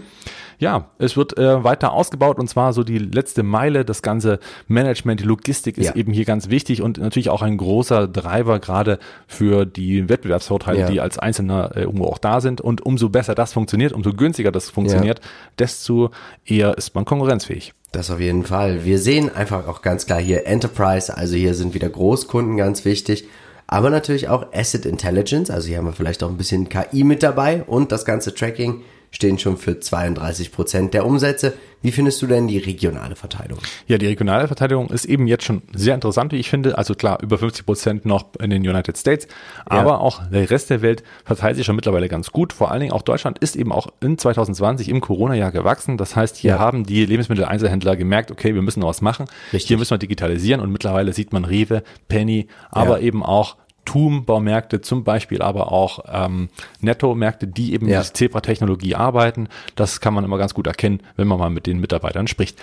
Ja, es wird äh, weiter ausgebaut und zwar so die letzte Meile. Das ganze Management, die Logistik ist ja. eben hier ganz wichtig und natürlich auch ein großer Driver gerade für die Wettbewerbsvorteile, ja. die als Einzelner äh, irgendwo auch da sind. Und umso besser das funktioniert, umso günstiger das funktioniert, ja. desto eher ist man konkurrenzfähig. Das auf jeden Fall. Wir sehen einfach auch ganz klar hier Enterprise, also hier sind wieder Großkunden ganz wichtig aber natürlich auch Asset Intelligence, also hier haben wir vielleicht auch ein bisschen KI mit dabei und das ganze Tracking stehen schon für 32 Prozent der Umsätze. Wie findest du denn die regionale Verteilung? Ja, die regionale Verteilung ist eben jetzt schon sehr interessant, wie ich finde. Also klar, über 50 Prozent noch in den United States, aber ja. auch der Rest der Welt verteilt sich schon mittlerweile ganz gut. Vor allen Dingen auch Deutschland ist eben auch in 2020 im Corona-Jahr gewachsen. Das heißt, hier ja. haben die Lebensmitteleinzelhändler gemerkt, okay, wir müssen noch was machen. Richtig. Hier müssen wir digitalisieren und mittlerweile sieht man Rewe, Penny, aber ja. eben auch TUM-Baumärkte, zum Beispiel aber auch ähm, Netto-Märkte, die eben ja. mit Zebra-Technologie arbeiten. Das kann man immer ganz gut erkennen, wenn man mal mit den Mitarbeitern spricht.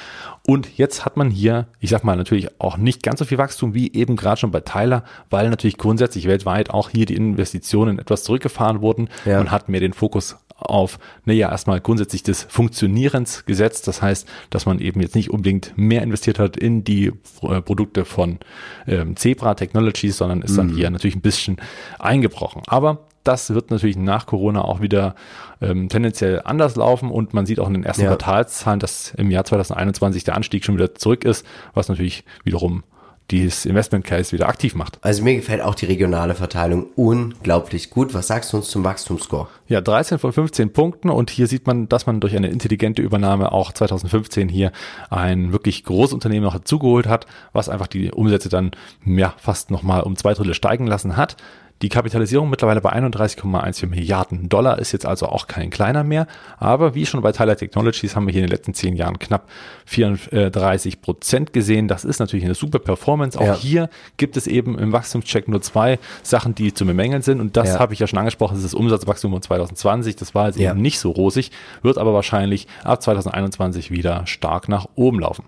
Und jetzt hat man hier, ich sag mal, natürlich auch nicht ganz so viel Wachstum wie eben gerade schon bei Tyler, weil natürlich grundsätzlich weltweit auch hier die Investitionen etwas zurückgefahren wurden. Ja. Man hat mehr den Fokus auf, naja, erstmal grundsätzlich des Funktionierens gesetzt. Das heißt, dass man eben jetzt nicht unbedingt mehr investiert hat in die äh, Produkte von ähm, Zebra Technologies, sondern ist dann mhm. hier natürlich ein bisschen eingebrochen. Aber das wird natürlich nach Corona auch wieder ähm, tendenziell anders laufen und man sieht auch in den ersten ja. Quartalszahlen, dass im Jahr 2021 der Anstieg schon wieder zurück ist, was natürlich wiederum dieses Investment Case wieder aktiv macht. Also mir gefällt auch die regionale Verteilung unglaublich gut. Was sagst du uns zum Wachstumsscore? Ja, 13 von 15 Punkten und hier sieht man, dass man durch eine intelligente Übernahme auch 2015 hier ein wirklich großes Unternehmen noch dazugeholt hat, was einfach die Umsätze dann ja fast nochmal um zwei Drittel steigen lassen hat. Die Kapitalisierung mittlerweile bei 31,14 Milliarden Dollar ist jetzt also auch kein kleiner mehr. Aber wie schon bei Tyler Technologies haben wir hier in den letzten zehn Jahren knapp 34 Prozent gesehen. Das ist natürlich eine super Performance. Auch ja. hier gibt es eben im Wachstumscheck nur zwei Sachen, die zu bemängeln sind. Und das ja. habe ich ja schon angesprochen. Das ist das Umsatzwachstum von 2020. Das war jetzt ja. eben nicht so rosig, wird aber wahrscheinlich ab 2021 wieder stark nach oben laufen.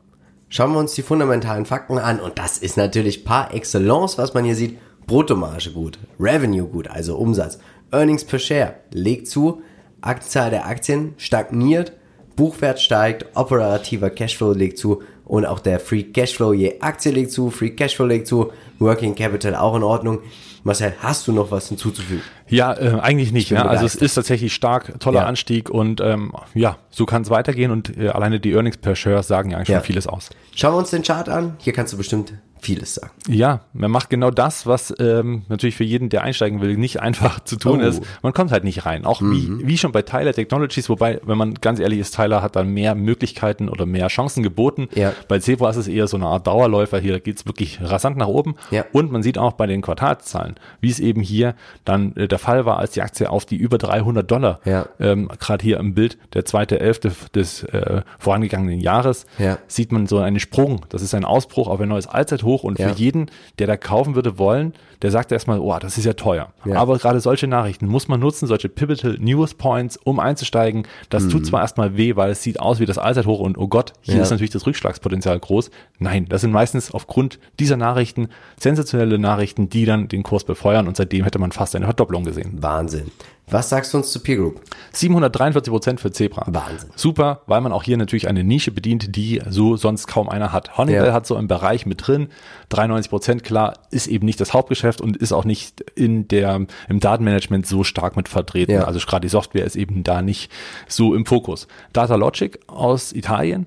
Schauen wir uns die fundamentalen Fakten an. Und das ist natürlich par excellence, was man hier sieht. Bruttomarge gut, Revenue gut, also Umsatz, Earnings per Share legt zu, Anzahl der Aktien stagniert, Buchwert steigt, operativer Cashflow legt zu und auch der Free Cashflow je Aktie legt zu, Free Cashflow legt zu, Working Capital auch in Ordnung. Marcel, hast du noch was hinzuzufügen? Ja, äh, eigentlich nicht. Ja. Also es ist tatsächlich stark, toller Ja. Anstieg und ähm, ja, so kann es weitergehen und äh, alleine die Earnings per Share sagen ja eigentlich Ja. schon vieles aus. Schauen wir uns den Chart an. Hier kannst du bestimmt vieles sagen. Ja, man macht genau das, was ähm, natürlich für jeden, der einsteigen will, nicht einfach zu tun Oh. ist. Man kommt halt nicht rein. Auch wie, wie schon bei Tyler Technologies, wobei, wenn man ganz ehrlich ist, Tyler hat dann mehr Möglichkeiten oder mehr Chancen geboten. Ja. Bei Zebra ist es eher so eine Art Dauerläufer. Hier geht's wirklich rasant nach oben. Ja. Und man sieht auch bei den Quartalszahlen, wie es eben hier dann äh, der Fall war, als die Aktie auf die über 300 Dollar, Ja. ähm, gerade hier im Bild, der zweite Elfte des äh, vorangegangenen Jahres, Ja. sieht man so einen Sprung. Das ist ein Ausbruch auf ein neues Allzeithoch und Ja. für jeden, der da kaufen würde wollen, der sagt erstmal, oh, das ist ja teuer. Ja. Aber gerade solche Nachrichten muss man nutzen, solche Pivotal News Points, um einzusteigen. Das tut zwar erstmal weh, weil es sieht aus wie das Allzeithoch und oh Gott, hier Mhm. Ja. ist natürlich das Rückschlagspotenzial groß. Nein, das sind meistens aufgrund dieser Nachrichten sensationelle Nachrichten, die dann den Kurs befeuern und seitdem hätte man fast eine Verdopplung gesehen. Wahnsinn. Was sagst du uns zu Peer Group? 743 Prozent für Zebra. Wahnsinn. Super, weil man auch hier natürlich eine Nische bedient, die so sonst kaum einer hat. Honeywell Ja. hat so einen Bereich mit drin. 93 Prozent, klar, ist eben nicht das Hauptgeschäft und ist auch nicht in der, im Datenmanagement so stark mit vertreten. Ja. Also gerade die Software ist eben da nicht so im Fokus. Data Logic aus Italien.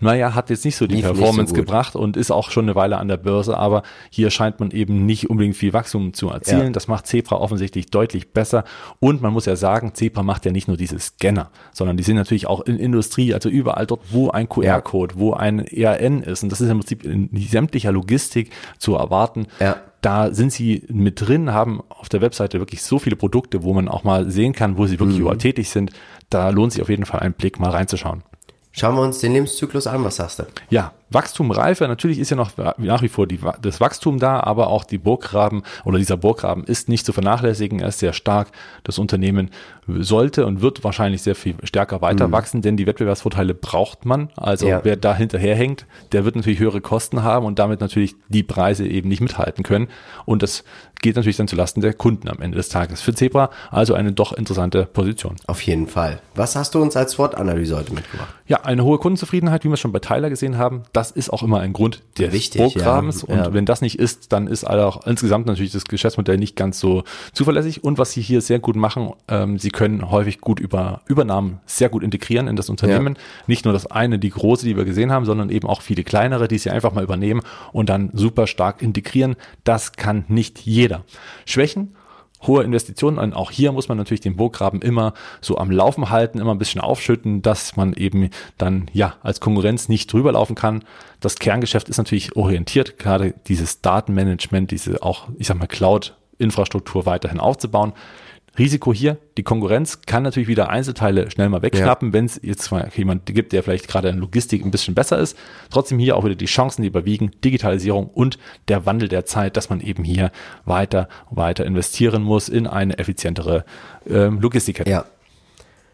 Naja, hat jetzt nicht so die nicht so Performance gut. gebracht und ist auch schon eine Weile an der Börse, aber hier scheint man eben nicht unbedingt viel Wachstum zu erzielen. Ja. Das macht Zebra offensichtlich deutlich besser. Und man muss ja sagen, Zebra macht ja nicht nur diese Scanner, sondern die sind natürlich auch in Industrie, also überall dort, wo ein QR-Code, wo ein ERN ist. Und das ist im Prinzip in sämtlicher Logistik zu erwarten. Ja. Da sind sie mit drin, haben auf der Webseite wirklich so viele Produkte, wo man auch mal sehen kann, wo sie Mhm. wirklich überall tätig sind. Da lohnt sich auf jeden Fall ein Blick mal reinzuschauen. Schauen wir uns den Lebenszyklus an. Was sagst du? Ja, Wachstum, Reife, natürlich ist ja noch nach wie vor die, das Wachstum da, aber auch die Burggraben oder dieser Burggraben ist nicht zu vernachlässigen. Er ist sehr stark. Das Unternehmen sollte und wird wahrscheinlich sehr viel stärker weiter wachsen, denn die Wettbewerbsvorteile braucht man. Also Mhm. Ja. wer da hinterherhängt, der wird natürlich höhere Kosten haben und damit natürlich die Preise eben nicht mithalten können. Und das geht natürlich dann zulasten der Kunden am Ende des Tages. Für Zebra also eine doch interessante Position. Auf jeden Fall. Was hast du uns als SWOT-Analyse heute mitgebracht? Ja, eine hohe Kundenzufriedenheit, wie wir schon bei Tyler gesehen haben, das ist auch immer ein Grund des Wichtig, Burggrabens. ja. Und Ja. wenn das nicht ist, dann ist auch insgesamt natürlich das Geschäftsmodell nicht ganz so zuverlässig. Und was sie hier sehr gut machen, ähm, sie können häufig gut über Übernahmen sehr gut integrieren in das Unternehmen. Nicht nur das eine, die große, die wir gesehen haben, sondern eben auch viele kleinere, die sie einfach mal übernehmen und dann super stark integrieren. Das kann nicht jeder. Schwächen, hohe Investitionen und auch hier muss man natürlich den Burggraben immer so am Laufen halten, immer ein bisschen aufschütten, dass man eben dann ja als Konkurrenz nicht drüber laufen kann. Das Kerngeschäft ist natürlich orientiert, gerade dieses Datenmanagement, diese auch, ich sag mal, Cloud-Infrastruktur weiterhin aufzubauen. Risiko hier, die Konkurrenz kann natürlich wieder Einzelteile schnell mal wegschnappen, wenn es jetzt mal jemand gibt, der vielleicht gerade in Logistik ein bisschen besser ist. Trotzdem hier auch wieder die Chancen, die überwiegen, Digitalisierung und der Wandel der Zeit, dass man eben hier weiter, weiter investieren muss in eine effizientere ähm, Logistikkette. Ja.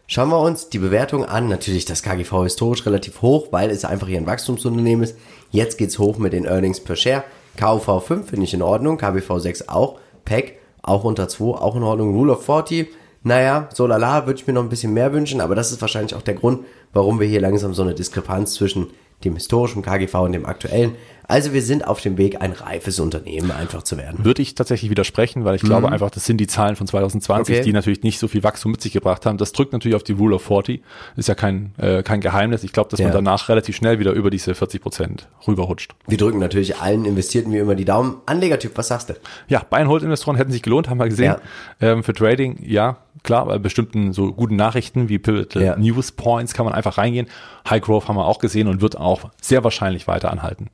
Schauen wir uns die Bewertung an. Natürlich das KGV historisch relativ hoch, weil es einfach hier ein Wachstumsunternehmen ist. Jetzt geht's hoch mit den Earnings per Share. KUV 5 finde ich in Ordnung, KBV 6 auch, PEC auch unter 2, auch in Ordnung, Rule of 40. Naja, so lala, würde ich mir noch ein bisschen mehr wünschen, aber das ist wahrscheinlich auch der Grund, warum wir hier langsam so eine Diskrepanz zwischen dem historischen KGV und dem aktuellen. Also wir sind auf dem Weg, ein reifes Unternehmen einfach zu werden. Würde ich tatsächlich widersprechen, weil ich glaube einfach, das sind die Zahlen von 2020, Mhm. Okay. die natürlich nicht so viel Wachstum mit sich gebracht haben. Das drückt natürlich auf die Rule of 40. Ist ja kein, äh, kein Geheimnis. Ich glaube, dass Ja. man danach relativ schnell wieder über diese 40 Prozent rüberrutscht. Wir drücken natürlich allen Investierten wie immer die Daumen. Anlegertyp, was sagst du? Ja, Buy-and-Hold-Investoren hätten sich gelohnt, haben wir gesehen. Ähm, für Trading, ja, klar, bei bestimmten so guten Nachrichten wie Pivotal Ja. News Points kann man einfach reingehen. High Growth haben wir auch gesehen und wird auch sehr wahrscheinlich weiter anhalten.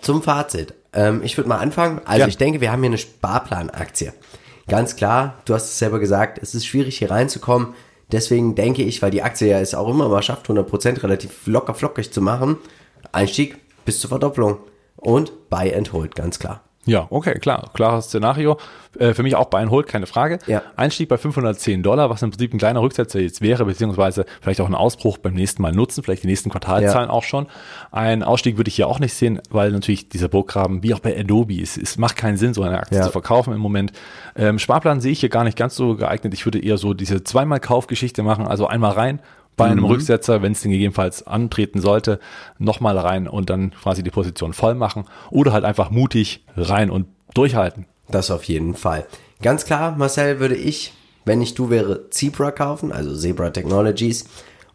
Zum Fazit. Ähm, ich würde mal anfangen. Also Ja. ich denke, wir haben hier eine Sparplanaktie. Ganz klar, du hast es selber gesagt, es ist schwierig hier reinzukommen. Deswegen denke ich, weil die Aktie ja es auch immer mal schafft, 100% relativ locker flockig zu machen, Einstieg bis zur Verdopplung und Buy and Hold, ganz klar. Ja, okay, klar, klares Szenario. Äh, für mich auch and Hold, keine Frage. Ja. Einstieg bei 510 Dollar, was im Prinzip ein kleiner Rücksetzer jetzt wäre, beziehungsweise vielleicht auch ein Ausbruch beim nächsten Mal nutzen, vielleicht die nächsten Quartalzahlen auch schon. Ein Ausstieg würde ich hier auch nicht sehen, weil natürlich dieser Burggraben, wie auch bei Adobe, es, es macht keinen Sinn, so eine Aktie Ja. zu verkaufen im Moment. Ähm, Sparplan sehe ich hier gar nicht ganz so geeignet. Ich würde eher so diese zweimal Kaufgeschichte machen, also einmal rein, bei einem Mhm. Rücksetzer, wenn es den gegebenenfalls antreten sollte, nochmal rein und dann quasi die Position voll machen oder halt einfach mutig rein und durchhalten. Das auf jeden Fall. Ganz klar, Marcel, würde ich, wenn ich du wäre, Zebra kaufen, also Zebra Technologies.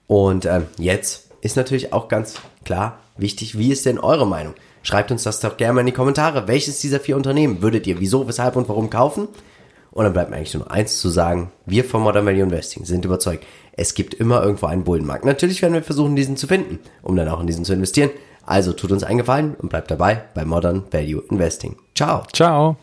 Und ähm, jetzt ist natürlich auch ganz klar wichtig, wie ist denn eure Meinung? Schreibt uns das doch gerne mal in die Kommentare. Welches dieser vier Unternehmen würdet ihr wieso, weshalb und warum kaufen? Und dann bleibt mir eigentlich nur noch eins zu sagen. Wir von Modern Value Investing sind überzeugt, es gibt immer irgendwo einen Bullenmarkt. Natürlich werden wir versuchen, diesen zu finden, um dann auch in diesen zu investieren. Also tut uns einen Gefallen und bleibt dabei bei Modern Value Investing. Ciao. Ciao.